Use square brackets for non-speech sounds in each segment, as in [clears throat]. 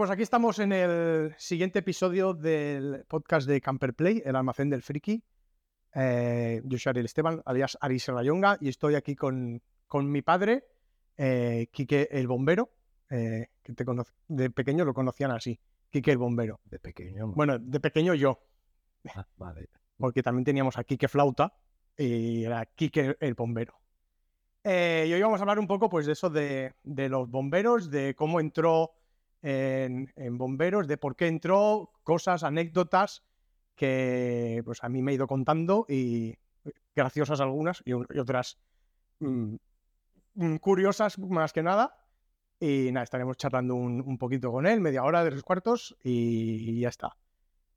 pues aquí estamos en el siguiente episodio del podcast de Camper Play, el almacén del friki. Eh, yo soy Ariel Esteban, alias Aris Rayonga, y estoy aquí con, con mi padre, eh, Quique el Bombero, eh, que te conoce- de pequeño lo conocían así, Quique el Bombero. De pequeño. ¿no? Bueno, de pequeño yo, Ah, vale. porque también teníamos a Quique Flauta y era Quique el Bombero. Eh, y hoy vamos a hablar un poco pues, de eso de, de los bomberos, de cómo entró en, en bomberos, de por qué entró, cosas, anécdotas que pues, a mí me he ido contando y graciosas algunas y, otras mm, mm, curiosas más que nada. Y nada, estaremos charlando un, un poquito con él, media hora de tres cuartos y, y ya está.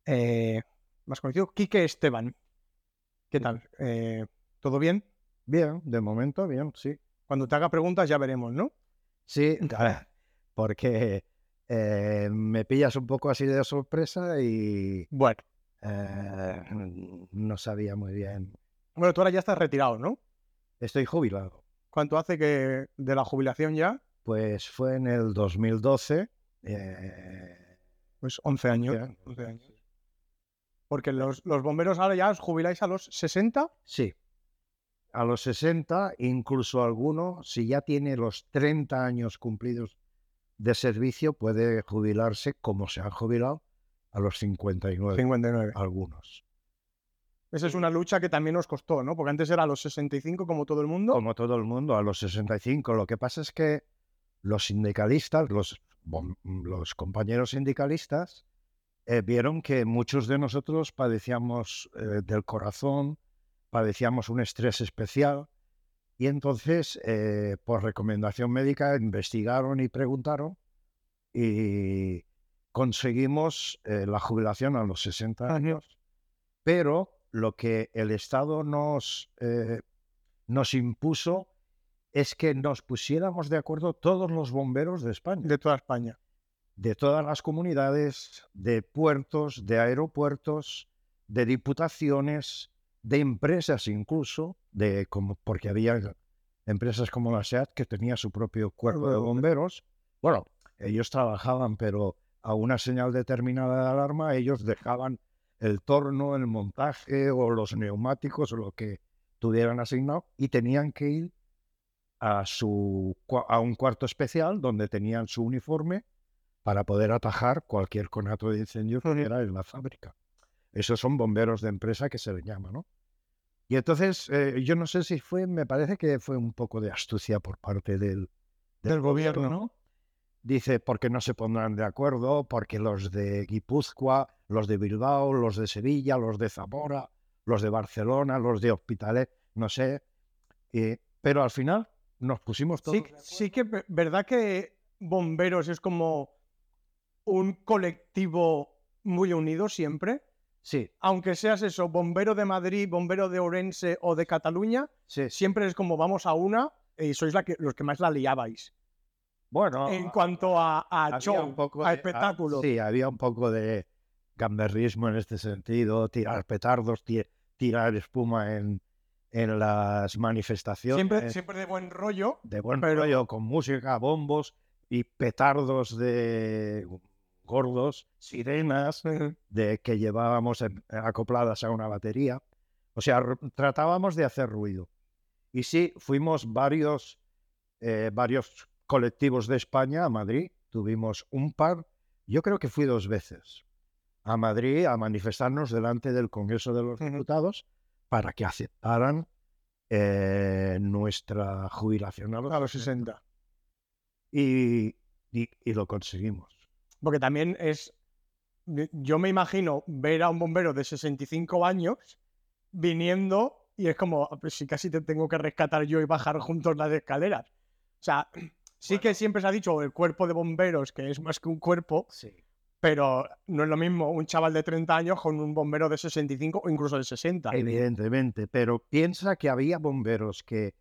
Eh, más conocido, Quique Esteban. ¿Qué tal? Eh, ¿Todo bien? Bien, de momento bien, sí. Cuando te haga preguntas ya veremos, ¿no? Sí, [laughs] porque eh, me pillas un poco así de sorpresa y Bueno, eh, no sabía muy bien. bueno, tú ahora ya estás retirado, ¿no? Estoy jubilado. ¿Cuánto hace que de la jubilación ya? Pues fue en el 2012. eh, Pues 11 años. ya, 11 años. Porque los, los bomberos ahora ya os jubiláis a los 60. Sí. A los 60, incluso alguno, si ya tiene los 30 años cumplidos de servicio, puede jubilarse como se han jubilado a los 59. 59. Algunos. Esa es una lucha que también os costó, ¿no? Porque antes era a los 65 como todo el mundo. Como todo el mundo, a los 65. Lo que pasa es que los sindicalistas, los, los compañeros sindicalistas, eh, vieron que muchos de nosotros padecíamos eh, del corazón, padecíamos un estrés especial, y entonces, eh, por recomendación médica, investigaron y preguntaron, y conseguimos eh, la jubilación a los 60 años. Pero lo que el Estado nos, eh, nos impuso es que nos pusiéramos de acuerdo todos los bomberos de España, De toda España. de todas las comunidades, de puertos, de aeropuertos, de diputaciones, de empresas incluso, de como, porque había empresas como la SEAT que tenía su propio cuerpo de bomberos. Bueno, ellos trabajaban, pero a una señal determinada de alarma ellos dejaban el torno, el montaje o los neumáticos o lo que tuvieran asignado y tenían que ir a, su, a un cuarto especial donde tenían su uniforme para poder atajar cualquier conato de incendio que hubiera en la fábrica. Esos son bomberos de empresa que se le llama, ¿no? Y entonces, eh, yo no sé si fue, me parece que fue un poco de astucia por parte del, Del gobierno, ¿no? Dice, porque no se pondrán de acuerdo, porque los de Guipúzcoa, los de Bilbao, los de Sevilla, los de Zamora, los de Barcelona, los de Hospitalet, no sé. eh, pero al final nos pusimos todos. Sí, de sí que ve- verdad que bomberos es como un colectivo muy unido siempre. Sí, Aunque seas eso, bombero de Madrid, bombero de Orense o de Cataluña, sí. siempre es como vamos a una y sois la que, los que más la liabais. Bueno, en cuanto a, a show, un poco a de- espectáculo. Sí, había un poco de gamberrismo en este sentido, tirar petardos, ti- tirar espuma en, en las manifestaciones. siempre, siempre de buen rollo. de buen Pero- rollo, con música, bombos y petardos de gordos, sirenas de que llevábamos en- acopladas a una batería. O sea, tratábamos de hacer ruido. Y sí, fuimos varios, eh, varios colectivos de España a Madrid. Tuvimos un par, yo creo que fui dos veces a Madrid a manifestarnos delante del Congreso de los. Diputados para que aceptaran eh, nuestra jubilación a los, A los 60. Y, y- y lo conseguimos. Porque también es. Yo me imagino ver a un bombero de 65 años viniendo y es como, "Ah, pues si casi te tengo que rescatar yo y bajar juntos las escaleras. O sea, [clears throat] sí que siempre se ha dicho el cuerpo de bomberos, que es más que un cuerpo, Sí. pero no es lo mismo un chaval de 30 años con un bombero de 65 o incluso de 60. Evidentemente, pero piensa que había bomberos que,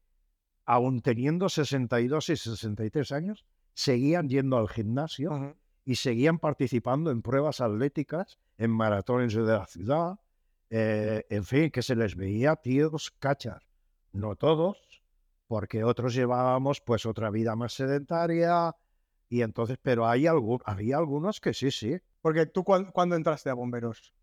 aun teniendo 62 y 63 años, seguían yendo al gimnasio. Y seguían participando en pruebas atléticas, en maratones de la ciudad, eh, en fin, que se les veía tíos cachas. No todos, porque otros llevábamos pues otra vida más sedentaria Y entonces, pero hay algún, había algunos que sí, sí. Porque tú, ¿cuán- ¿cuándo entraste a bomberos?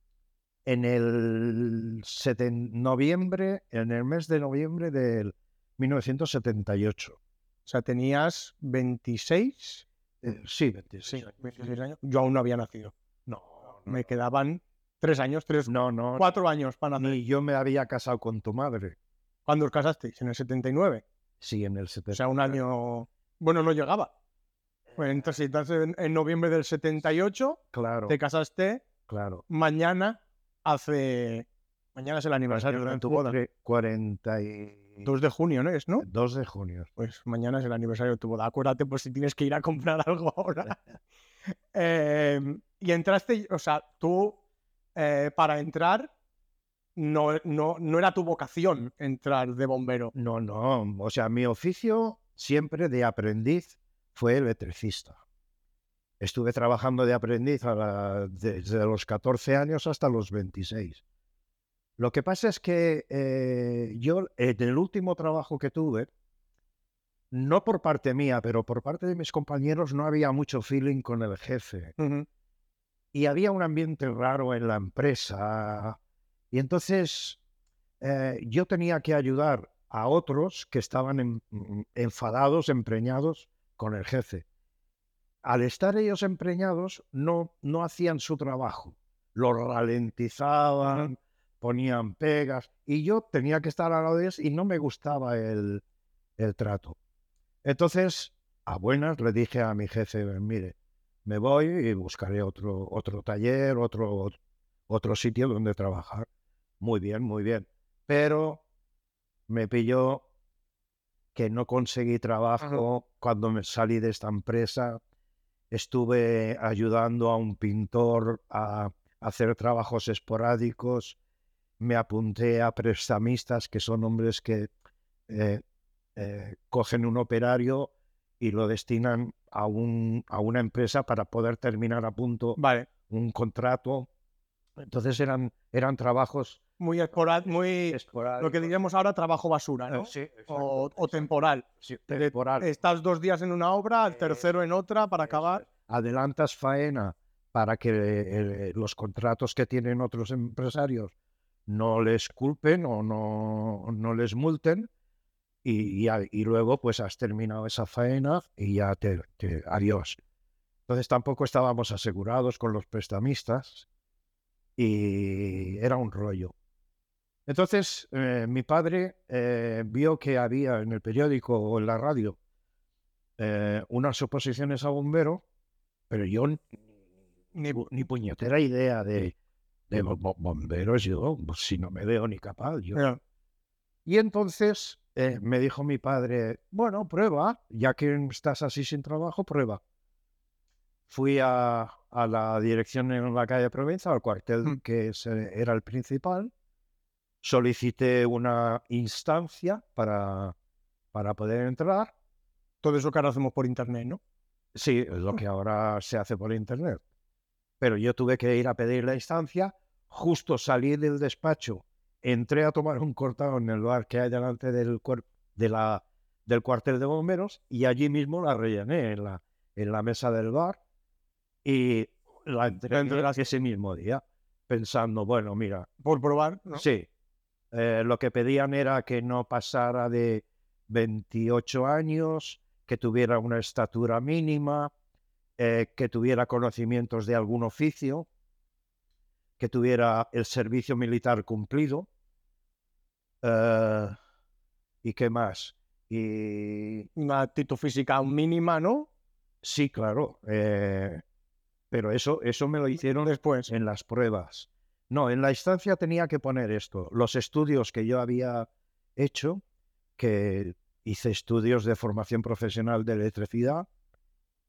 En el seten- noviembre, en el mes de noviembre del 1978. O sea, tenías 26. Eh, sí, 26 Sí, años. 26 años. Yo aún no había nacido. No, no, Me quedaban tres años, tres, no, no, cuatro años para nacer. Ni yo me había casado con tu madre. ¿Cuándo os casasteis? En el 79. Sí, en el O 79. sea, un año. Bueno, no llegaba. Pues entonces, estás en, en noviembre del 78, Claro, te casaste claro. mañana hace. Mañana es el aniversario de tu boda. Cumple 42 2 de junio, ¿no es? ¿no? de junio. Pues mañana es el aniversario de tu boda. Acuérdate por si tienes que ir a comprar [laughs] algo ahora. [laughs] Eh, y entraste, o sea, tú eh, para entrar no, no, no era tu vocación entrar de bombero. No, no. O sea, mi oficio siempre de aprendiz fue electricista. Estuve trabajando de aprendiz a la- desde los 14 años hasta los 26. Lo que pasa es que eh, yo, en el último trabajo que tuve, no por parte mía, pero por parte de mis compañeros, no había mucho feeling con el jefe. Y había un ambiente raro en la empresa. Y entonces eh, yo tenía que ayudar a otros que estaban en- mm, enfadados, empreñados con el jefe. Al estar ellos empreñados, no, no hacían su trabajo. Lo ralentizaban, ponían pegas, y yo tenía que estar a la vez y no me gustaba el, el trato. Entonces, a buenas le dije a mi jefe, mire, me voy y buscaré otro, otro taller, otro, otro sitio donde trabajar. Muy bien, muy bien. Pero me pilló que no conseguí trabajo cuando me salí de esta empresa. Estuve ayudando a un pintor a hacer trabajos esporádicos. Me apunté a prestamistas, que son hombres que eh, eh, cogen un operario y lo destinan a, un, a una empresa para poder terminar a punto Vale. un contrato. Entonces eran, eran trabajos Muy esporád- muy. esporádicos. Lo que diríamos ahora trabajo basura, ¿no? Eh, sí, exacto, o, o exacto. temporal. Sí, temporal. Estás dos días en una obra, Eh, tercero en otra para acabar. Adelantas faena para que eh, los contratos que tienen otros empresarios no les culpen o no, no les multen y, y luego pues has terminado esa faena y ya te, te- adiós. Entonces tampoco estábamos asegurados con los prestamistas y era un rollo. Entonces eh, mi padre eh, vio que había en el periódico o en la radio eh, unas oposiciones a bombero, pero yo Ni- ni puñetera idea de, de bo- bomberos, yo pues, si no me veo ni capaz. Yo. Y entonces eh, me dijo mi padre, bueno, prueba, ya que estás así sin trabajo, prueba. Fui a, a la dirección en la calle Provenza, al cuartel Mm. que era el principal, solicité una instancia para, para poder entrar. Todo eso que ahora hacemos por internet, ¿no? Sí, es lo que ahora se hace por internet. Pero yo tuve que ir a pedir la instancia, justo salí del despacho, entré a tomar un cortado en el bar que hay delante del, de la, del cuartel de bomberos y allí mismo la rellené en la, en la mesa del bar y la entregué ese mismo día, pensando, bueno, mira, Por probar, ¿no? Sí. Eh, lo que pedían era que no pasara de 28 años, que tuviera una estatura mínima, eh, que tuviera conocimientos de algún oficio, que tuviera el servicio militar cumplido. eh, ¿Y qué más? Y Una actitud física mínima, ¿no? sí, claro. eh, pero eso, eso me lo hicieron Después. en las pruebas. No, en la instancia tenía que poner esto, los estudios que yo había hecho, que hice estudios de formación profesional de electricidad,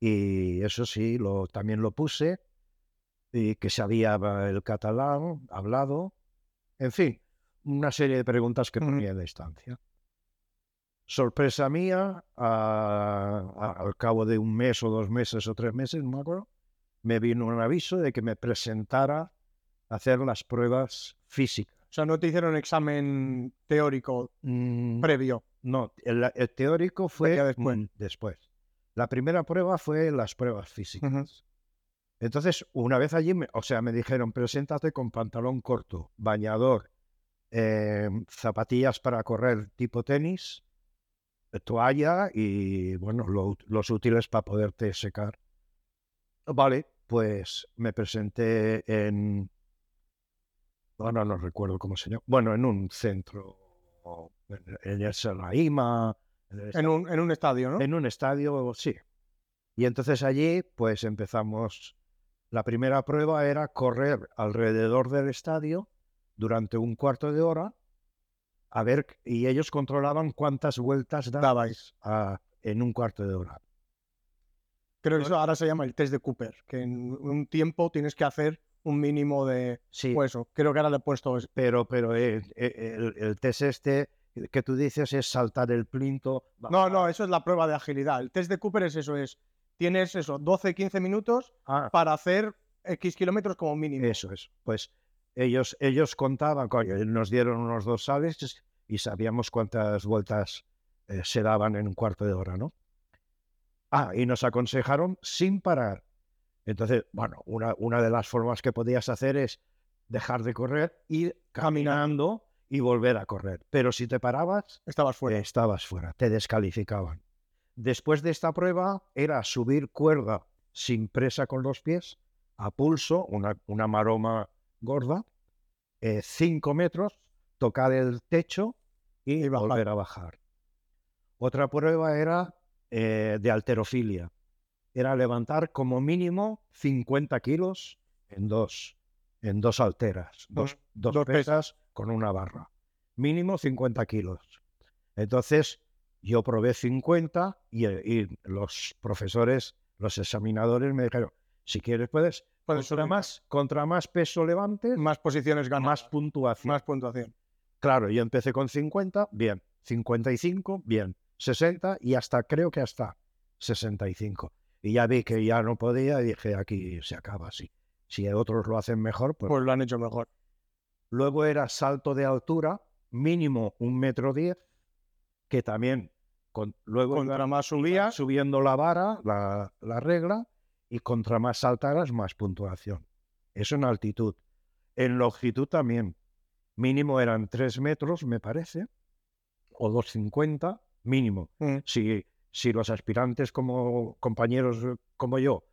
y eso sí, lo, también lo puse, y que sabía el catalán, hablado, en fin, una serie de preguntas que ponía en la instancia. Sorpresa mía, a- a- al cabo de un mes o dos meses o tres meses, no me acuerdo, me vino un aviso de que me presentara a hacer las pruebas físicas. O sea, no te hicieron examen teórico Mm, previo. no, el, el teórico fue después. mm, después. La primera prueba fue las pruebas físicas. Entonces, una vez allí, o sea, me dijeron, preséntate con pantalón corto, bañador, em, zapatillas para correr tipo tenis, toalla y, bueno, los útiles para poderte secar. Vale, pues me presenté en, bueno, no recuerdo cómo se llama, bueno, en un centro, en, en el Salaima. En, un, en un estadio, ¿no? En un estadio, sí. Y entonces allí, pues empezamos, la primera prueba era correr alrededor del estadio durante un cuarto de hora, a ver, y ellos controlaban cuántas vueltas dabais en un cuarto de hora. Creo que eso ahora se llama el test de Cooper, que en un tiempo tienes que hacer un mínimo de... Sí. Pues eso, creo que ahora le he puesto... Pero, pero eh, eh, el, test este que tú dices es saltar el plinto. No, no, eso es la prueba de agilidad. El test de Cooper es eso, es... Tienes eso, 12, 15 minutos ah. para hacer X kilómetros como mínimo. Eso es. Pues ellos, ellos contaban, coño, nos dieron unos dos sales y sabíamos cuántas vueltas eh, se daban en un cuarto de hora, ¿no? Ah, y nos aconsejaron sin parar. Entonces, bueno, una, una de las formas que podías hacer es dejar de correr, ir caminando y volver a correr. Pero si te parabas, estabas fuera. estabas fuera, te descalificaban. Después de esta prueba era subir cuerda sin presa con los pies, a pulso, una, una maroma gorda, eh, cinco metros, tocar el techo y, volver a bajar. Otra prueba era eh, de alterofilia. Era levantar como mínimo 50 kilos en dos, en dos alteras, dos, dos, pesas con una barra. Mínimo 50 kilos. Entonces, yo probé 50 y, y, los profesores, los examinadores me dijeron, si quieres puedes, contra más, contra más peso levantes, más posiciones ganas. Más puntuación. Más puntuación. Claro, yo empecé con 50, bien. 55, bien. 60 y hasta creo que hasta 65. Y ya vi que ya no podía y dije, aquí se acaba así. Si otros lo hacen mejor, pues... pues lo han hecho mejor. Luego era salto de altura, mínimo un metro diez, que también con, luego contra más subía, subiendo la vara, la, la, regla, y contra más saltaras, más puntuación. Eso en altitud. En longitud también. Mínimo eran tres metros, me parece, o 250, mínimo. Mm. Si, si los aspirantes como compañeros como yo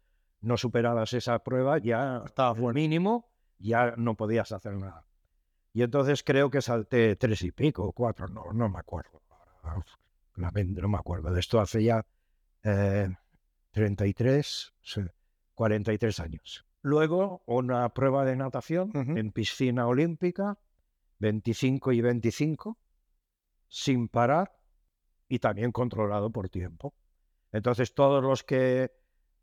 no superabas esa prueba, ya estaba mínimo, ya no podías hacer nada. Y entonces creo que salté tres y pico, cuatro, no, no me acuerdo. No me acuerdo. De esto hace ya eh, 33, 43 años. Luego una prueba de natación en piscina olímpica, 25 y 25, sin parar y también controlado por tiempo. Entonces todos los que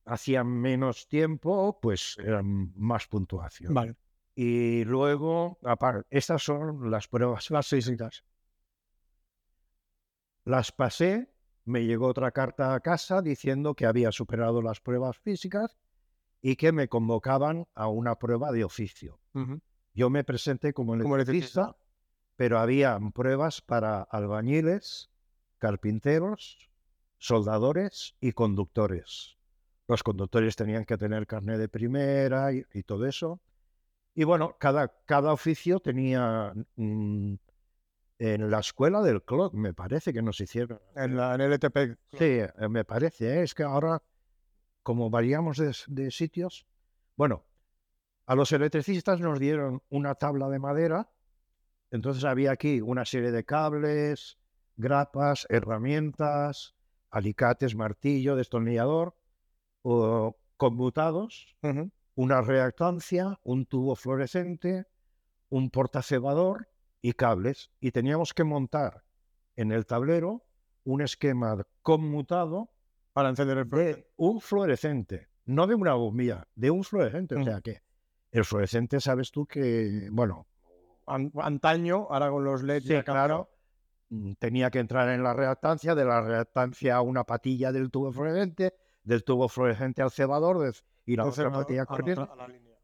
hacían menos tiempo, pues eran más puntuación. Vale. Y luego, aparte, estas son las pruebas. Las físicas. Las pasé, me llegó otra carta a casa diciendo que había superado las pruebas físicas y que me convocaban a una prueba de oficio. Yo me presenté como electricista, pero había pruebas para albañiles, carpinteros, soldadores y conductores. Los conductores tenían que tener carnet de primera y, todo eso. Y bueno, cada, cada oficio tenía mm, en la escuela del club, me parece que nos hicieron. En, la, en el ETP. Sí, eh, me parece. ¿eh? Es que ahora, como variamos de, de sitios, bueno, a los electricistas nos dieron una tabla de madera. Entonces había aquí una serie de cables, grapas, herramientas, alicates, martillo, destornillador, o conmutados, una reactancia, un tubo fluorescente, un portacebador y cables. Y teníamos que montar en el tablero un esquema conmutado para encender el de un fluorescente, no de una bombilla, de un fluorescente. O sea que el fluorescente, sabes tú que, bueno, antaño, ahora con los LEDs, claro, Mm, tenía que entrar en la reactancia, de la reactancia a una patilla del tubo fluorescente, del tubo fluorescente al cebador y la otra patilla corriente,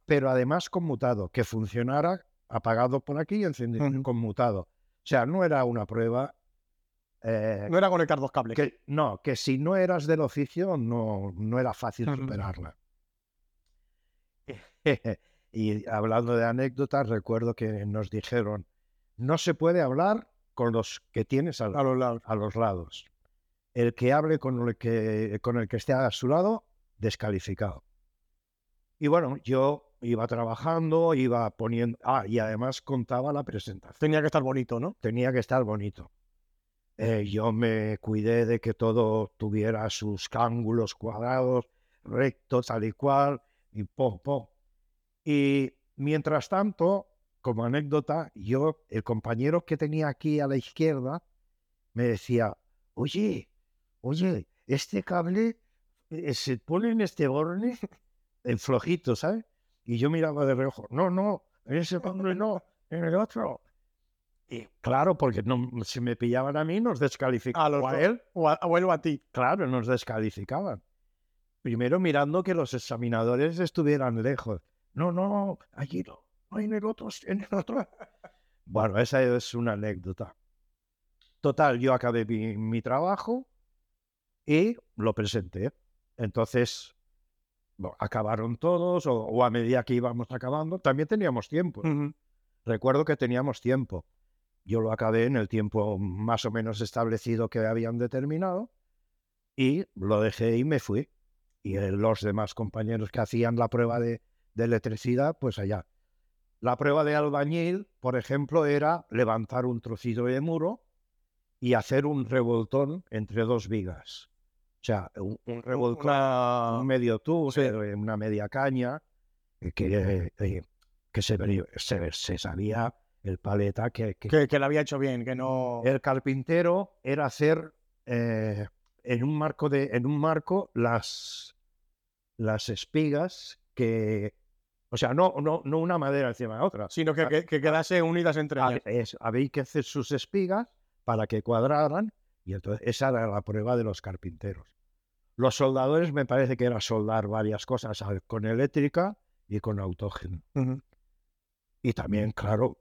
pero además conmutado, que funcionara apagado por aquí y encendido, conmutado. O sea, no era una prueba eh, No era conectar dos cables. que, no, que si no eras del oficio no, no era fácil superarla. [laughs] y hablando de anécdotas, recuerdo que nos dijeron, no se puede hablar con los que tienes al- A los lados. a los lados. El que hable con el que, con el que esté a su lado, descalificado. Y bueno, yo iba trabajando, iba poniendo... Ah, y además contaba la presentación Tenía que estar bonito, ¿no? tenía que estar bonito. Eh, yo me cuidé de que todo tuviera sus ángulos cuadrados, rectos, tal y cual, y pom, pom. Y mientras tanto, como anécdota, yo, el compañero que tenía aquí a la izquierda, me decía, oye, oye, este cable eh, se pone en este borne en flojito, ¿sabes? Y yo miraba de reojo, no, no, en ese cable no, [laughs] en el otro. Y claro, porque no, si me pillaban a mí, nos descalificaban. A los O a él, O a, o a ti. claro, nos descalificaban. Primero mirando que los examinadores estuvieran lejos. No, no, allí no, no en el otro, en el otro. [laughs] Bueno, esa es una anécdota. Total, yo acabé mi, mi trabajo y lo presenté. Entonces, bueno, acabaron todos, o, o a medida que íbamos acabando, también teníamos tiempo. Recuerdo que teníamos tiempo. Yo lo acabé en el tiempo más o menos establecido que habían determinado y lo dejé y me fui. Y eh, los demás compañeros que hacían la prueba de, de electricidad, pues allá. La prueba de albañil, por ejemplo, era levantar un trocito de muro y hacer un revoltón entre dos vigas. O sea, un, un un medio tubo, sí. eh, una media caña, eh, que, eh, que se, se, se sabía el paleta que, que- que, que lo había hecho bien, que no. el carpintero era hacer eh, en un marco de en un marco las las espigas que o sea no no no una madera encima de otra Sino que, que, que quedase unidas entre ellas. había que hacer sus espigas para que cuadraran y entonces esa era la prueba de los carpinteros. Los soldadores me parece que era soldar varias cosas con eléctrica y con autógeno. Y también, claro,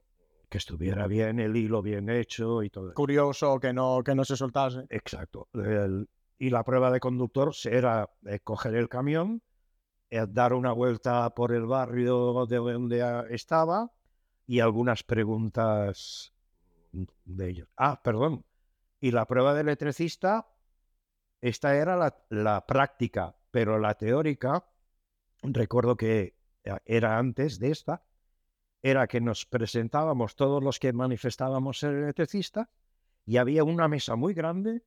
que estuviera bien el hilo bien hecho y todo. Curioso que no, que no se soltase. Exacto. El- y la prueba de conductor era eh, coger el camión, eh, dar una vuelta por el barrio de donde estaba y algunas preguntas de ellos. Ah, perdón. Y la prueba de electricista, esta era la, la práctica, pero la teórica, recuerdo que eh, era antes de esta, era que nos presentábamos todos los que manifestábamos ser electricistas y había una mesa muy grande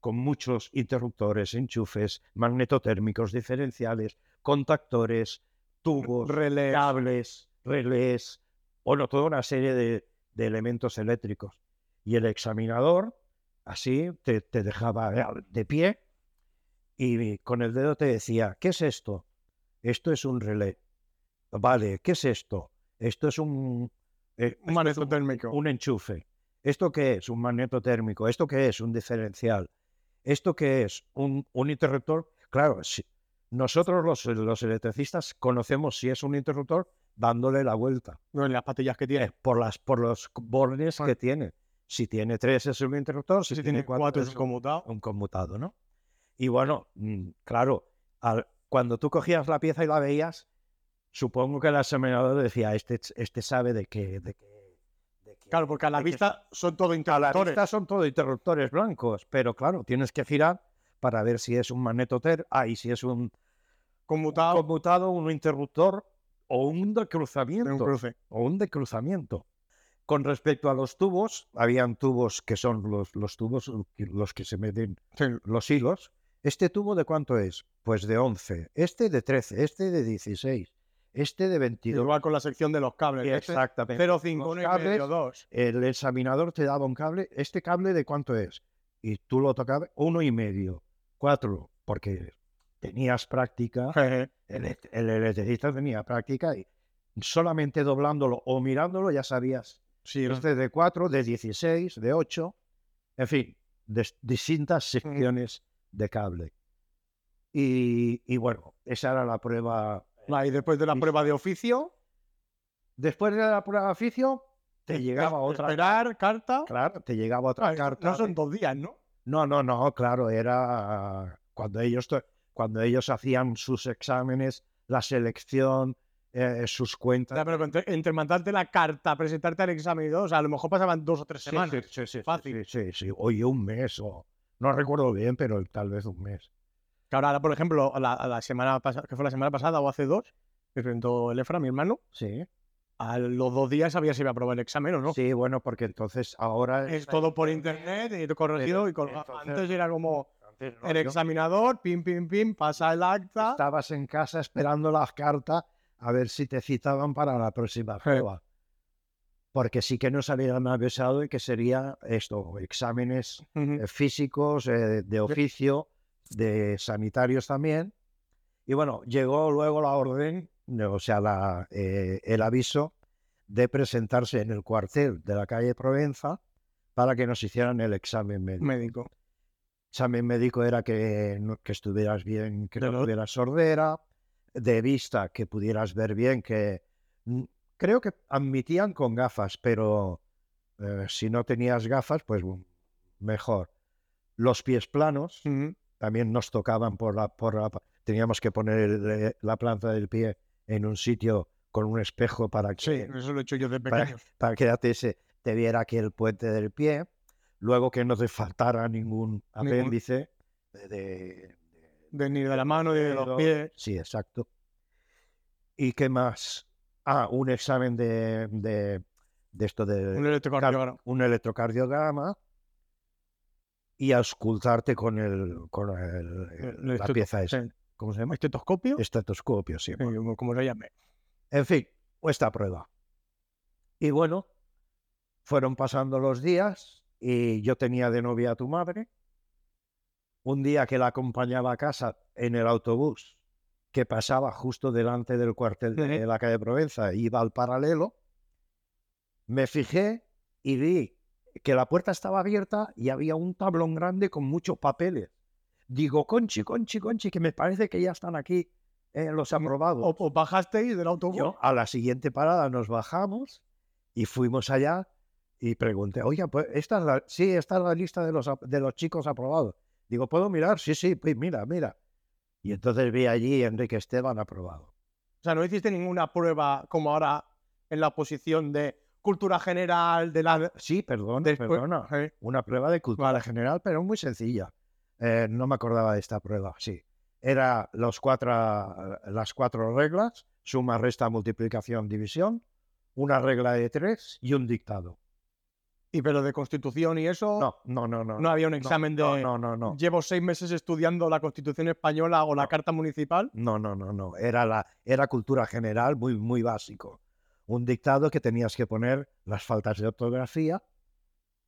con muchos interruptores, enchufes, magnetotérmicos, diferenciales, contactores, tubos, Relés. cables, relés, bueno, toda una serie de, de elementos eléctricos. Y el examinador, así, te, te dejaba eh, de pie y con el dedo te decía, ¿qué es esto? Esto es un relé. Vale, ¿qué es esto? Esto es un... eh, Un magneto un- térmico. un enchufe. ¿Esto qué es? Un magneto térmico. ¿Esto qué es? Un diferencial. ¿Esto qué es? Un, un interruptor. Claro, si- nosotros los, los electricistas conocemos si es un interruptor dándole la vuelta No, en las patillas que tiene. eh, por, las, por los bordes Ah. que tiene. Si tiene tres es un interruptor, si, Si tiene cuatro es un- conmutado. un conmutado, ¿no? Y bueno, mm, claro, al- cuando tú cogías la pieza y la veías, supongo que el examinador decía, este, este sabe de qué... De qué, de Claro, porque a la de vista son todo a la interruptores. vista son todo interruptores blancos, pero claro, tienes que girar para ver si es un magnetoter, ah, y si es un Conmutado conmutado, un interruptor o un de decruzamiento. un cruce. O un decruzamiento. Con respecto a los tubos, habían tubos que son los, los tubos que- los que se meten los hilos. ¿Este tubo de cuánto es? Pues de 11, este de 13, este de 16, este de 22. Igual con la sección de los cables. Exactamente. 0,5, Los 1,5, cables, 2. el examinador te daba un cable. ¿Este cable de cuánto es? Y tú lo tocabas uno y medio, cuatro, porque tenías práctica. El electricista tenía práctica y solamente doblándolo o mirándolo ya sabías. Sí, Este de 4, de 16, de 8, en fin, de distintas secciones de cable. Y, y bueno, esa era la prueba. Va, y después de la prueba de oficio, Después de la prueba de oficio, te llegaba otra Esperar, carta. Claro, te llegaba otra Ah, carta. No son dos días, ¿no? No, no, no, claro, era cuando ellos, cuando ellos hacían sus exámenes, la selección, eh, sus O cuentas. pero entre, entre mandarte la carta, presentarte al examen y todo, o sea, a lo mejor pasaban dos o tres semanas. sí, sí, sí, Fácil. Sí, sí, sí. Oye, un mes o no recuerdo bien, pero tal vez un mes. Que ahora, por ejemplo, la, la semana pasada, que fue la semana pasada o hace dos, que presentó el Efra, mi hermano, Sí. a los dos días sabía si iba a aprobar el examen o no. Sí, bueno, porque entonces ahora Es todo por internet, y corregido y colgado. entonces- Antes era como Entonces, no, el examinador, pim, pim, pim, pasa el acta. estabas en casa esperando las cartas a ver si te citaban para la próxima prueba. Porque sí que nos habían avisado de que sería esto, exámenes eh, físicos, eh, de oficio, de sanitarios también. Y bueno, llegó luego la orden, o sea, la, eh, el aviso de presentarse en el cuartel de la calle Provenza para que nos hicieran el examen médico. Médico. examen médico era que, que estuvieras bien, que De no tuvieras sordera, de vista, que pudieras ver bien, que creo que admitían con gafas, pero eh, si no tenías gafas, pues mejor. Los pies planos también nos tocaban por la, por la, teníamos que poner eh, la planta del pie en un sitio con un espejo para que, Sí, eso lo he hecho yo de pequeño. para que te, se- te viera aquí el puente del pie, luego que no te faltara ningún apéndice de- De, ni de la mano ni de los pies. Sí, exacto. ¿Y qué más? Ah, un examen de, de, de esto de Un electrocardiograma. un electrocardiograma y auscultarte con el con el- El la pieza esa. ¿Cómo se llama? Estetoscopio. Estetoscopio, sí. Sí, como- como se llame. En fin, esta prueba. Y bueno, fueron pasando los días y yo tenía de novia a tu madre. Un día que la acompañaba a casa en el autobús que pasaba justo delante del cuartel de la calle Provenza, iba al paralelo, me fijé y vi que la puerta estaba abierta y había un tablón grande con muchos papeles. Digo, Conchi, Conchi, Conchi, que me parece que ya están aquí eh, los aprobados. O, o bajasteis del autobús. Yo, a la siguiente parada nos bajamos y fuimos allá y pregunté, oye, pues esta es la, sí, esta es la lista de los, de los chicos aprobados. Digo, ¿puedo mirar? Sí, sí, pues mira, mira. Y entonces vi allí Enrique Esteban aprobado. O sea, no hiciste ninguna prueba como ahora en la posición de cultura general, de la... Sí, perdona, Después- perdona. Una prueba de cultura Vale. general, pero muy sencilla. Eh, no me acordaba de esta prueba, sí. Era los cuatro, las cuatro reglas, suma, resta, multiplicación, división, una regla de tres y un dictado. Y pero de constitución y eso, No, no, no, no. no había un examen no, de... No, no, no. Llevo seis meses estudiando la constitución española o la carta municipal. No, no, no, no. Era, la, era cultura general muy, muy básico. Un dictado que tenías que poner las faltas de ortografía.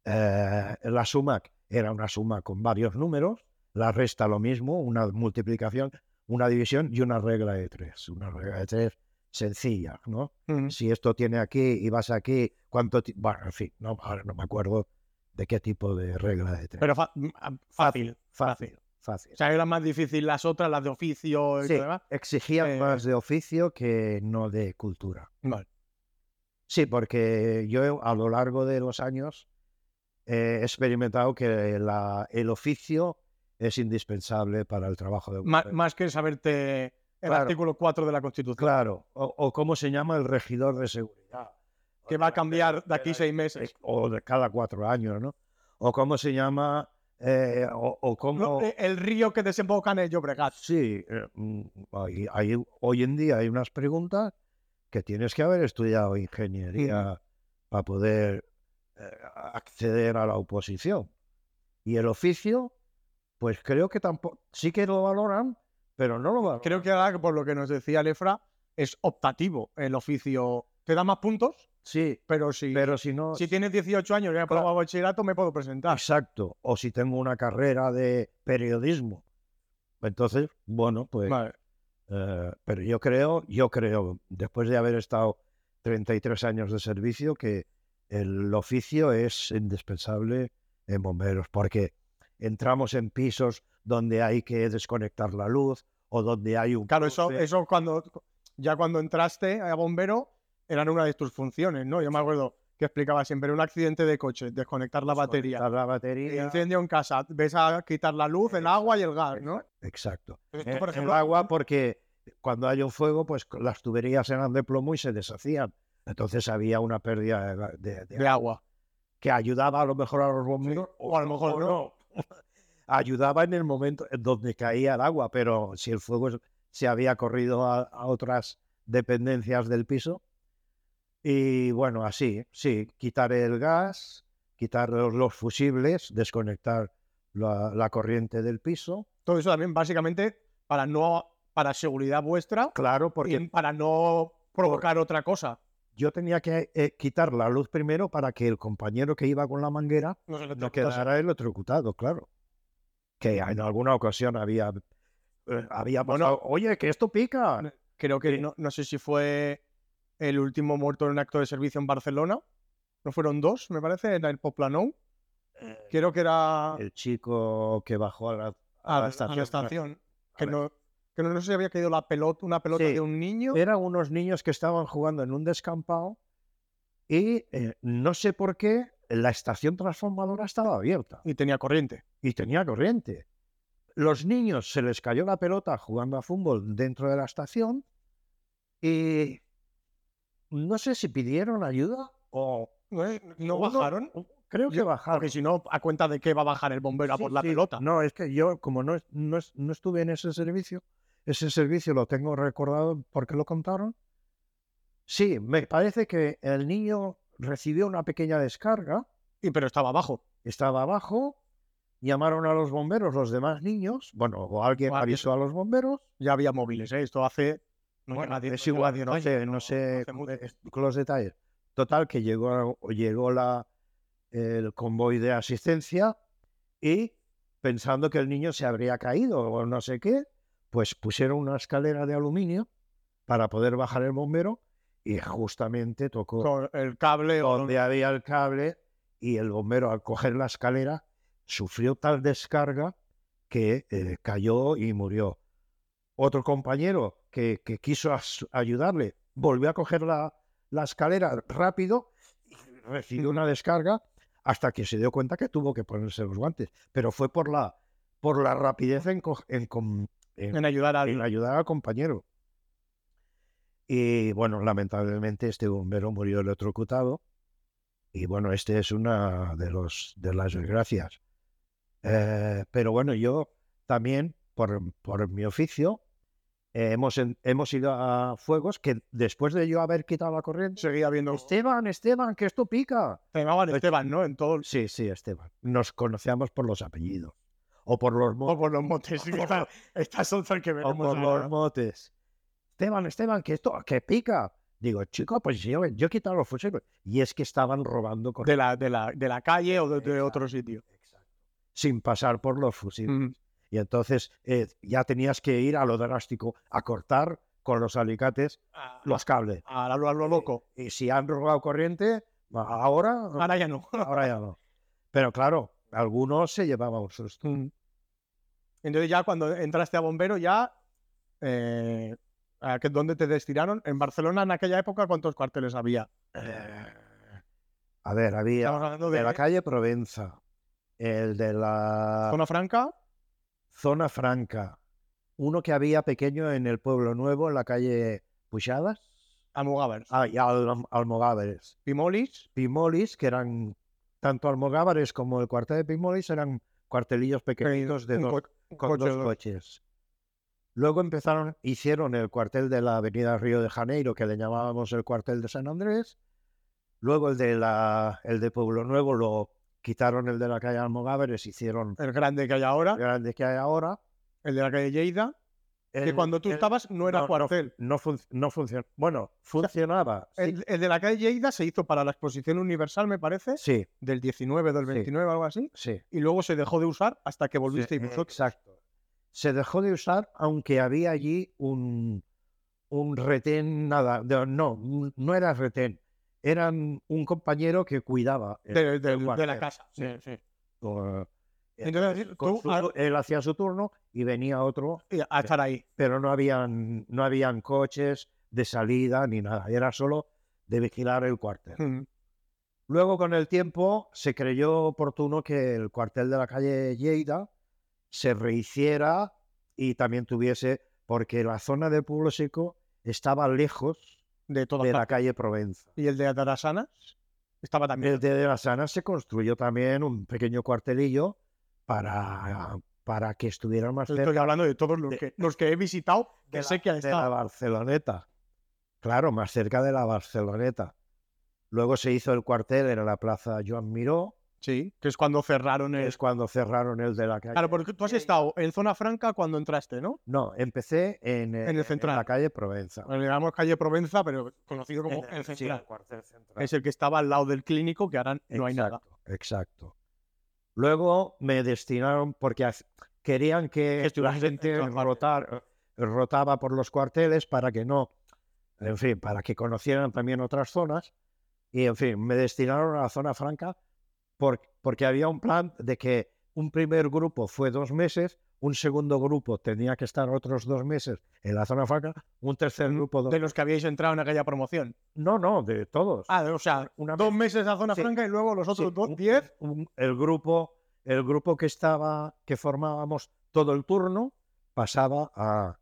eh, la suma era una suma con varios números. La resta lo mismo, una multiplicación, una división y una regla de tres. Una regla de tres sencilla, ¿no? Si esto tiene aquí y vas aquí, ¿cuánto? ti- Bueno, en fin, no, ahora no me acuerdo de qué tipo de regla de tres. Pero fa- mm, ah, fácil. fácil, fácil. O sea, era más difícil las otras, las de oficio y Sí, todo demás. exigían Eh, más de oficio que no de cultura. Vale. Sí, porque yo a lo largo de los años he experimentado que la- el oficio es indispensable para el trabajo de bombero. más que saberte el Claro. artículo 4 de la Constitución, Claro, o, o cómo se llama el regidor de seguridad. que va a cambiar de aquí seis meses. O de cada cuatro años, ¿no? O cómo se llama, eh, o, o cómo... Eh, el río que desemboca en el Llobregat. Sí, eh, mm, hay- hay- hoy en día hay unas preguntas que tienes que haber estudiado ingeniería para poder eh, acceder a la oposición. Y el oficio, pues creo que tampoco, sí que lo valoran, pero no lo valoran. Creo que ahora, por lo que nos decía Lefra, es optativo el oficio. Te da más puntos, Sí, pero si, pero si no... si tienes 18 años y has aprobado bachillerato, me puedo presentar. Exacto. O si tengo una carrera de periodismo. Entonces, bueno, pues... Vale. Eh, pero yo creo, yo creo, después de haber estado 33 años de servicio, que el oficio es indispensable en bomberos, porque entramos en pisos donde hay que desconectar la luz o donde hay un... Claro, eso, eso cuando ya cuando entraste a bombero eran una de tus funciones, ¿no? Yo me acuerdo que explicaba siempre un accidente de coche, desconectar la batería, Desconectar la batería. incendio en casa, ves a quitar la luz, el agua y el gas, ¿no? Exacto. Entonces, tú, Eh, por el ejemplo, agua porque cuando hay un fuego, pues las tuberías eran de plomo y se deshacían. Entonces había una pérdida de, de- de- de agua. que ayudaba a lo mejor a los bomberos o a lo mejor no. [laughs] ayudaba en el momento en donde caía el agua, pero si el fuego se había corrido a, a otras dependencias del piso. Y bueno, así, sí, quitar el gas, quitar los, los fusibles, desconectar la, la corriente del piso. Todo eso también básicamente para no para seguridad vuestra Claro, y para no provocar otra cosa. Yo tenía que eh, quitar la luz primero para que el compañero que iba con la manguera No no quedara electrocutado, claro. Que en alguna ocasión había, eh, había Bueno, oye, que esto pica. Creo que no, no sé si fue el último muerto en un acto de servicio en Barcelona. ¿No fueron dos, me parece? En el Poplanou. Creo que era El chico que bajó a la, a, a la a estación. la estación. Que no, que no, no sé si había caído la pelota, una pelota Sí. de un niño. Eran unos niños que estaban jugando en un descampado y eh, no sé por qué la estación transformadora estaba abierta Y tenía corriente. y tenía corriente. Los niños se les cayó la pelota jugando a fútbol dentro de la estación y no sé si pidieron ayuda o ¿No, bajaron? creo que Yo- bajaron. Porque si no, a cuenta de que va a bajar el bombero a Sí, por la sí. pelota. No, es que yo, como no, no, no estuve en ese servicio, ese servicio lo tengo recordado porque lo contaron. Sí, me parece que el niño recibió una pequeña descarga, Y, pero estaba abajo. estaba abajo, llamaron a los bomberos los demás niños, bueno, o alguien O avisó a los bomberos. Ya había móviles, ¿eh? Esto hace. No Bueno, diez- es no igual, no años, sé, no sé con los detalles. Total, que llegó, llegó la, el convoy de asistencia y pensando que el niño se habría caído o no sé qué, pues pusieron una escalera de aluminio para poder bajar el bombero y justamente tocó Con el cable donde había el cable y el bombero al coger la escalera sufrió tal descarga que eh, cayó y murió. Otro compañero que, que quiso ayudarle volvió a coger la, la escalera rápido y recibió una descarga hasta que se dio cuenta que tuvo que ponerse los guantes. Pero fue por la, por la rapidez en, co- en com- en- en ayudar a en ayudar al compañero. Y bueno, lamentablemente este bombero murió electrocutado. Y bueno, este es una de, los, de las desgracias. Eh, pero bueno, yo también, por, por mi oficio, eh, hemos, hemos ido a fuegos que después de yo haber quitado la corriente, Seguía viendo. Esteban, Esteban, que esto pica. Se llamaban Esteban, ¿no? En todo. Sí, sí, Esteban. Nos conocíamos por los apellidos. O por los mo- O por los motes. [laughs] Estas son que o veremos por ahora. los motes. Esteban, Esteban, que esto, que pica. Digo, chico, pues yo, yo he quitado los fusiles. Y es que estaban robando de, la, de, la, de la calle o de, de otro sitio. sin pasar por los fusiles. Mm. Y entonces eh, ya tenías que ir a lo drástico, a cortar con los alicates los cables. a, a lo, a lo loco. Y si han robado corriente, ahora, Ahora ya no. ahora ya no. Pero claro, algunos se llevaban un susto. Mm. Entonces ya cuando entraste a bombero ya... Eh, ¿a qué- ¿Dónde te destinaron? En Barcelona en aquella época, ¿cuántos cuarteles había? Eh, a ver, había hablando de de la calle Provenza, el de la zona franca, zona franca, uno que había pequeño en el Pueblo Nuevo, en la calle Pujadas, Almogávares, ah, y Al- Almogávares. Pimolis, Pimolis, que eran tanto Almogávares como el cuartel de Pimolis, eran cuartelillos pequeñitos de un dos, co- un con coche dos de dos. coches. Luego empezaron, hicieron el cuartel de la avenida Río de Janeiro, que le llamábamos el cuartel de San Andrés. Luego el de, la, el de Pueblo Nuevo lo quitaron el de la calle Almogávares, hicieron el grande que hay ahora, el grande que hay ahora. el de la calle Lleida, que El- cuando tú el- estabas no era no, no, cuartel. No, fun- no funciona. Bueno, funcionaba. sí, El, el de la calle Lleida se hizo para la exposición universal, me parece, Sí, del 19, del Sí. 29, algo así, sí. y luego se dejó de usar hasta que volvisteis Sí, vosotros. Exacto. Se dejó de usar, aunque había allí un, un retén, nada, no, no era retén, eran un compañero que cuidaba. De, el de- de la casa. Sí, sí. O, Entonces, tú su- a- él hacía su turno y venía otro, y a estar ahí. pero no habían, no habían coches de salida ni nada, era solo de vigilar el cuartel. Luego, con el tiempo, se creyó oportuno que el cuartel de la calle Lleida se rehiciera y también tuviese, porque la zona del Pueblo Seco estaba lejos De toda de la calle Provenza. Y el de Atarasanas estaba también. Desde la Sana se construyó también un pequeño cuartelillo para, para que estuvieran más Estoy cerca hablando de todos los de- que, los que he visitado, [laughs] que de sé la, que ha de la estado. Barceloneta. Claro, más cerca de la Barceloneta. Luego se hizo el cuartel en la plaza Joan Miró, Sí, que es cuando cerraron el. es cuando cerraron el de la calle. Claro, porque tú has estado en zona franca cuando entraste, ¿no? No, empecé en, En el eh, central. la calle Provenza. Bueno, le llamamos calle Provenza, pero conocido como En el sí, central. cuartel central. Es el que estaba al lado del clínico, que ahora no hay nada. Exacto, Exacto. Luego me destinaron porque querían que la gente rotar- rotaba por los cuarteles para que no, en fin, para que conocieran también otras zonas. Y en fin, me destinaron a la zona franca por- porque había un plan de que un primer grupo fue dos meses, un segundo grupo tenía que estar otros dos meses en la zona franca, un tercer grupo dos De los que habíais entrado en aquella promoción. No, no, de todos. Ah, o sea, Una dos meses a zona Sí. franca y luego los Sí, otros dos, diez. un- el grupo, el grupo que estaba, que formábamos todo el turno, pasaba a.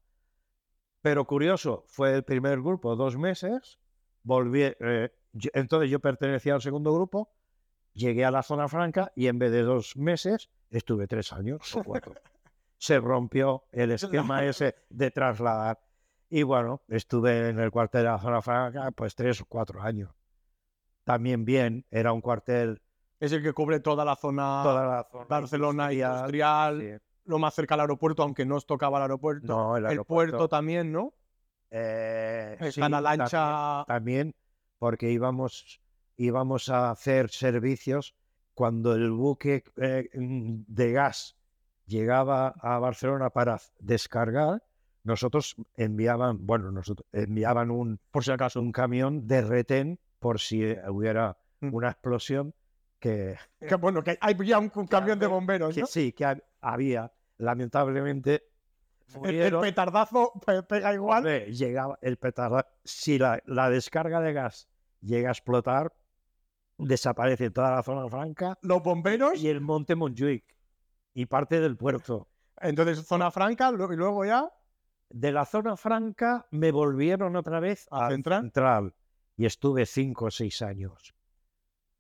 Pero curioso, fue el primer grupo dos meses, volví, eh, yo- entonces yo pertenecía al segundo grupo, llegué a la zona franca y en vez de dos meses estuve tres años o cuatro. [laughs] Se rompió el esquema ese de trasladar. Y bueno, estuve en el cuartel de la zona franca pues tres o cuatro años. También bien, era un cuartel Es el que cubre toda la zona toda la zona Barcelona industrial, sí. lo más cerca al aeropuerto, aunque no os tocaba el aeropuerto. No, el, el aeropuerto, puerto también, ¿no? eh, Está sí, la también- lancha. También, porque íbamos, íbamos a hacer servicios cuando el buque eh, mm, de gas llegaba a Barcelona para descargar. Nosotros enviaban, bueno, nosotros enviaban un, por si acaso. un camión de retén por si hubiera Mm. una explosión que, [laughs] Que, bueno, que hay ya un, un camión de bomberos, que sí, que hab- había. Lamentablemente, El, petardazo pe- pega igual. Hombre, llegaba el petardo. Si la, la descarga de gas llega a explotar, desaparece toda la zona franca Los bomberos, y el monte Montjuic y parte del puerto. entonces zona franca, y luego ya De la zona franca me volvieron otra vez ¿A al Central? y estuve cinco o seis años.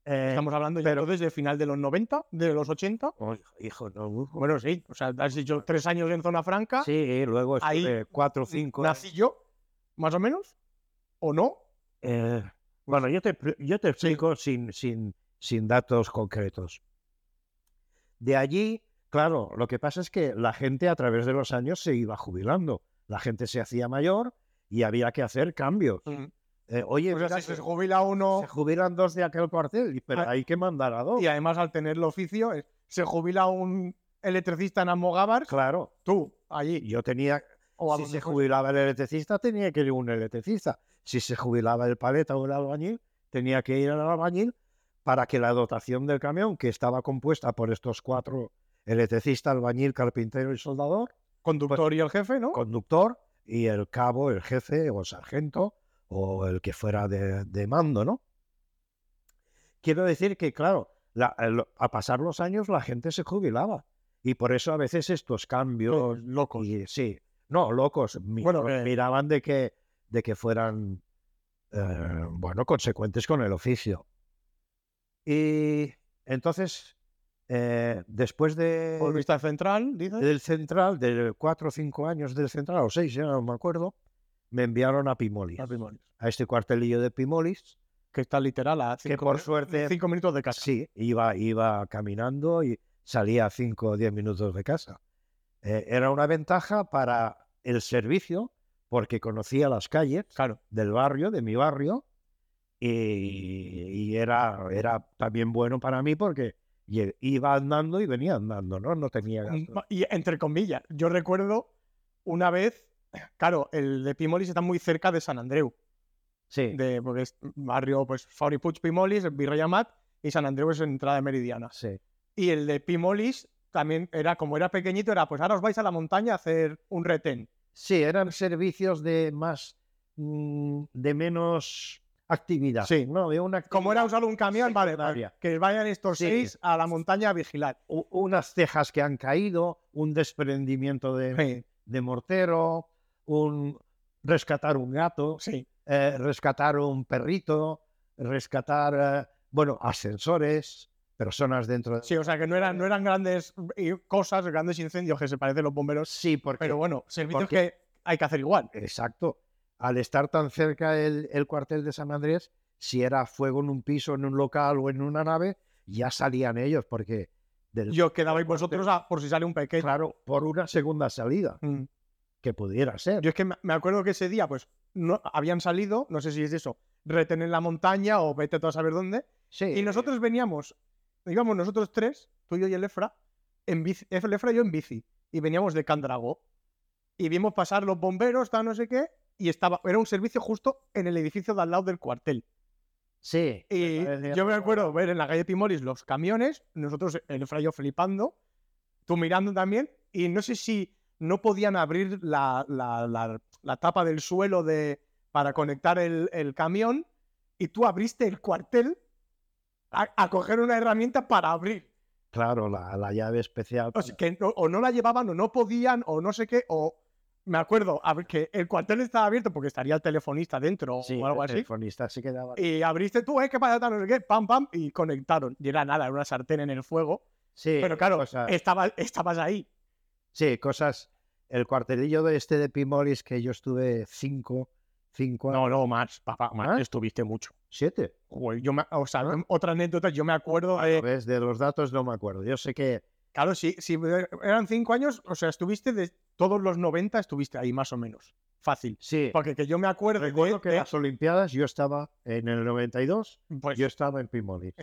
Eh, estamos hablando ya pero- entonces de final de los 90, de los 80. oh, hijo, no. Bueno, sí, o sea, has dicho tres años en zona franca. Sí, luego Ahí estuve cuatro o cinco. ¿Nací yo? ¿Más o menos? ¿O no? Eh, bueno, yo te, pr- yo te explico sin, sin, sin datos concretos. De allí, claro, lo que pasa es que la gente a través de los años se iba jubilando. La gente se hacía mayor y había que hacer cambios. Eh, oye, O sea, mira si se jubila uno se jubilan dos de aquel cuartel, y- pero Ah, hay que mandar a dos. y además al tener el oficio, eh, se jubila un electricista en Almogávars, Claro, tú, allí. yo tenía, O si se jubilaba el electricista, tenía que ir un electricista. Si se jubilaba el paleta o el albañil, tenía que ir al albañil para que la dotación del camión, que estaba compuesta por estos cuatro electricista, albañil, carpintero y soldador, conductor y el jefe, ¿no? conductor y el cabo, el jefe o sargento o el que fuera de, de mando, ¿no? Quiero decir que, claro, la- el- a pasar los años la gente se jubilaba y por eso a veces estos cambios Eh, locos. y sí, no, locos. Bueno, que- miraban de que, de que fueran, eh, bueno, consecuentes con el oficio. Y entonces, eh, después de, Volviste al central, dices. del central, de cuatro o cinco años del central, o seis, ya no me acuerdo, me enviaron a Pimolis, A Pimolis, a este cuartelillo de Pimolis, Que está literal a que cinco, por suerte, cinco minutos de casa. sí, iba, iba caminando y salía a cinco o diez minutos de casa. Eh, era una ventaja para el servicio, porque conocía las calles Claro. del barrio, de mi barrio, y, y era, era también bueno para mí porque iba andando y venía andando, ¿no? No tenía gasto. Mm, Y entre comillas, yo recuerdo una vez, claro, el de Pimolis está muy cerca de San Andreu, Sí, de, porque es barrio, pues, Fauri Puig Pimolis, Virrey Amat, y San Andreu es entrada de Meridiana. sí. Y el de Pimolis también era, como era pequeñito, era, pues ahora os vais a la montaña a hacer un retén. Sí, eran servicios de más, mm, de menos actividad. Sí. No, de una Como era usar un camión, vale, vale, secundaria. que vayan estos Sí. seis a la montaña a vigilar. U- unas cejas que han caído, un desprendimiento de, Sí, de mortero, un rescatar un gato, sí. eh, rescatar un perrito, rescatar, eh, bueno, ascensores, personas dentro de... Sí, o sea que no eran, no eran grandes eh, cosas, grandes incendios que se parecen los bomberos, Sí, porque... pero bueno, servicios porque- que hay que hacer igual. Exacto. Al estar tan cerca el, el cuartel de San Andrés, si era fuego en un piso, en un local o en una nave, ya salían ellos, porque del, Yo quedabais vosotros a- por si sale un pequeño. claro, por una segunda salida, Mm. que pudiera ser. Yo es que me me acuerdo que ese día, pues, no habían salido, no sé si es eso, retener la montaña o vete tú a saber dónde. Sí, Y nosotros veníamos, íbamos nosotros tres, tú y yo y el Efra, en bici, el Efra y yo en bici, y veníamos de Candragó. Y vimos pasar los bomberos, tal, no sé qué, y estaba, era un servicio justo en el edificio de al lado del cuartel. sí. Y me yo me acuerdo ver en la calle Pimolis los camiones, nosotros, el Efra y yo flipando, tú mirando también, y no sé si no podían abrir la, la- la- la tapa del suelo de, para conectar el, el camión, y tú abriste el cuartel a, a coger una herramienta para abrir. Claro, la, la llave especial. O, sea, que no, o no la llevaban, o no podían, o no sé qué, o me acuerdo que el cuartel estaba abierto porque estaría el telefonista dentro sí, o algo el así. telefonista sí quedaba. Y abriste tú, eh, qué pasa, tal, no sé qué, pam, pam, y conectaron. Y era nada, era una sartén en el fuego. Sí, Pero claro, cosas- estaba, estabas ahí. sí, cosas. El cuartelillo de este de Pimolis que yo estuve cinco, cinco años, No, no, más, papá, más. ¿Más? Estuviste mucho. siete. Joder, yo me- o sea, Ah. otra anécdota, yo me acuerdo de. ¿Ves? De los datos no me acuerdo. Yo sé que Claro, sí, si eran cinco años, o sea, estuviste de todos los 90, estuviste ahí más o menos. Fácil. sí. Porque que yo me acuerdo Recuerdo de, que de- las Olimpiadas yo estaba en el 92, pues, yo estaba en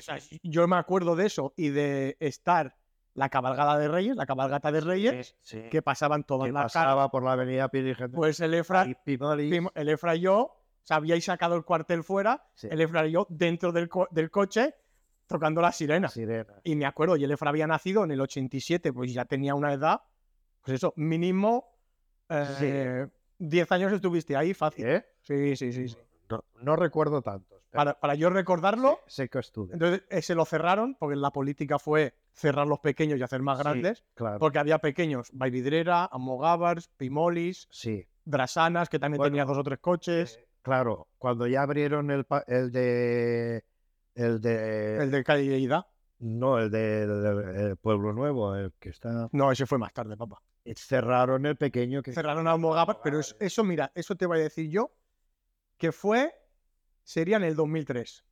sea, yo me acuerdo de eso y de estar la cabalgada de Reyes, la cabalgata de Reyes, Sí, que pasaban todas que las pasaba por la avenida Pirigente. Pues el Efra, el Efra y yo, o sea, habíais sacado el cuartel fuera, sí, el Efra y yo dentro del, co- del coche tocando la sirena. sirena. Y me acuerdo, y el Efra había nacido en el 87, pues ya tenía una edad, pues eso, mínimo eh, 10 años estuviste ahí, fácil. ¿Eh? Sí, sí, sí. sí. No, no recuerdo tantos. Para, para yo recordarlo, sé, sé que estuve. entonces eh, se lo cerraron, porque la política fue cerrar los pequeños y hacer más Sí, grandes, claro. porque había pequeños, Baividrera, Amogávars, Pimolis, Sí, Drasanas, que también Bueno, tenía dos o tres coches, eh, claro. Cuando ya abrieron el, el de. El de. el de Calle Ida. No, el de el- el Pueblo Nuevo, el que está. No, ese fue más tarde, papá. Cerraron el pequeño que. cerraron a pero es- eso, mira, eso te voy a decir yo, que fue, sería en el 2003.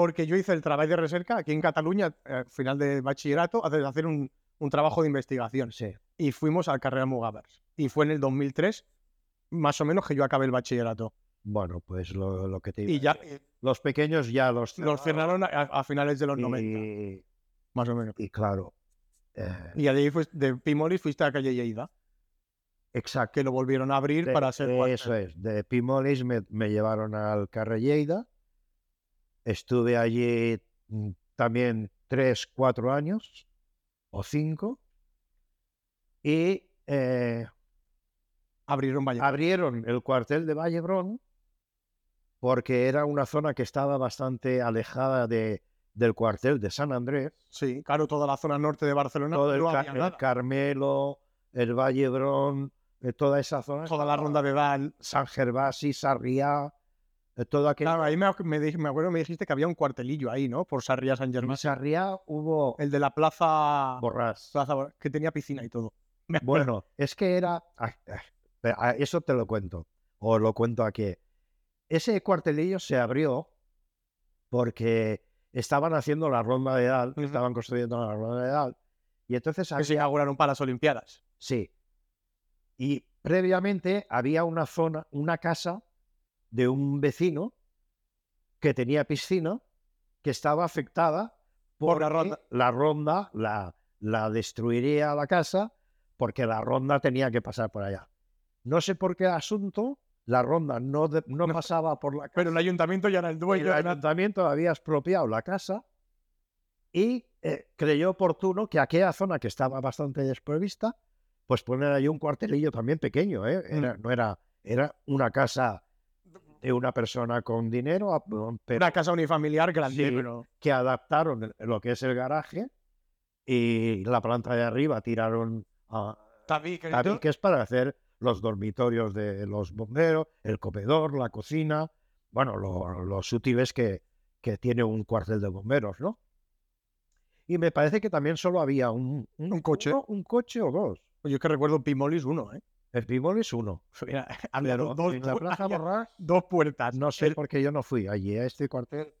Porque yo hice el trabajo de recerca aquí en Cataluña, eh, al final de bachillerato, hacer, hacer un, un trabajo de investigación. Sí. Y fuimos al carrera Almogávars. Y fue en el 2003, más o menos, que yo acabé el bachillerato. Bueno, pues lo, lo que te iba Y a ya eh, Los pequeños ya los los cerraron a, a finales de los 90, y, más o menos. y claro. eh, Y ahí fuiste- de Pimolis fuiste a Calle Lleida, exacto. que lo volvieron a abrir De- para hacer. Eso es. De Pimolis me, me llevaron al Carre Lleida. Estuve allí mm, también tres, cuatro años o cinco. Y eh, Abrieron abrieron el cuartel de Vallebrón porque era una zona que estaba bastante alejada de, del cuartel de San Andrés. Sí, claro, toda la zona norte de Barcelona Todo el, no. Carmelo, el Vallebrón, eh, toda esa zona. Toda la ronda de Val. San Gervasi, Sarriá, todo aquello. Claro, ahí me, me, me acuerdo, me dijiste que había un cuartelillo ahí, ¿no? Por Sarriá San En Germán. Sarriá hubo El de la plaza, borrás. plaza que tenía piscina y todo. [laughs] Bueno, es que era. Eso te lo cuento. O lo cuento aquí. Ese cuartelillo se abrió porque estaban haciendo la ronda de Dal, Ujú. estaban construyendo la ronda de Dal. Y entonces que se había, inauguraron para las Olimpiadas. sí. Y previamente había una zona, una casa de un vecino que tenía piscina que estaba afectada Por la ronda. La ronda la, la destruiría la casa porque la ronda tenía que pasar por allá. No sé por qué asunto, la ronda no, de- no No. pasaba por la casa. Pero el ayuntamiento ya era el dueño. el ayuntamiento había expropiado la casa y eh, creyó oportuno que aquella zona que estaba bastante desprovista, pues poner ahí un cuartelillo también pequeño, ¿eh? Era- no era, era una casa de una persona con dinero, a- pero Una casa unifamiliar grande, Sí. pero que adaptaron lo que es el garaje y la planta de arriba tiraron a todo. tabiques para hacer los dormitorios de los bomberos, el comedor, la cocina, bueno, lo- los útiles que, que tiene un cuartel de bomberos, ¿no? Y me parece que también solo había un, Un coche. uno, un coche o dos. Yo es que recuerdo Pimolis uno, ¿eh? El Pimol es uno. [laughs] Era- había dos, en la Plaza Borràs, dos puertas. no sé El- por qué yo no fui allí a este cuartel.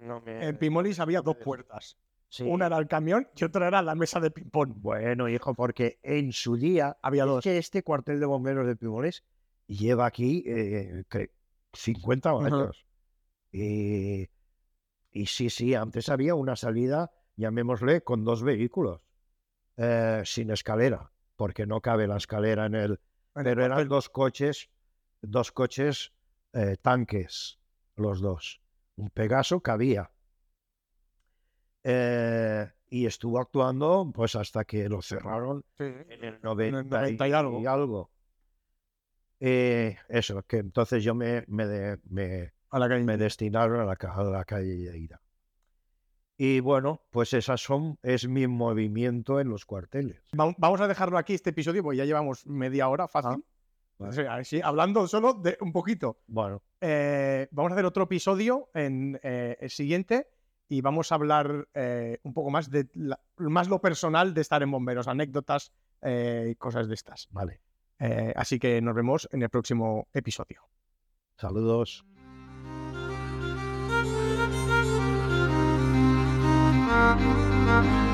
No me- en Pimolis había dos puertas. Sí. Una era el camión y otra era la mesa de ping-pong. Bueno, hijo, porque en su día Había es dos. que este cuartel de bomberos de Pimoles lleva aquí eh, cre- 50 Ujú. años. Y, y sí, sí, antes había una salida, llamémosle, con dos vehículos, eh, sin escalera, porque no cabe la escalera en el... En el Pero eran dos coches, dos coches eh, tanques, los dos. Un Pegaso cabía. Eh, y estuvo actuando pues hasta que lo cerraron Sí. en el 90, 90 y algo. y algo. Eh, eso, que entonces yo me, me, de- me, A la calle. me destinaron a la, a la calle Lleida. Y bueno, pues esas son, es mi movimiento en los cuarteles. Va- Vamos a dejarlo aquí este episodio, porque ya llevamos media hora fácil. vale. O sea, sí, hablando solo de un poquito. Bueno, Eh, vamos a hacer otro episodio en eh, el siguiente y vamos a hablar eh, un poco más de la- más lo personal de estar en bomberos, anécdotas y cosas de estas. vale. Así que nos vemos en el próximo episodio. Saludos. Música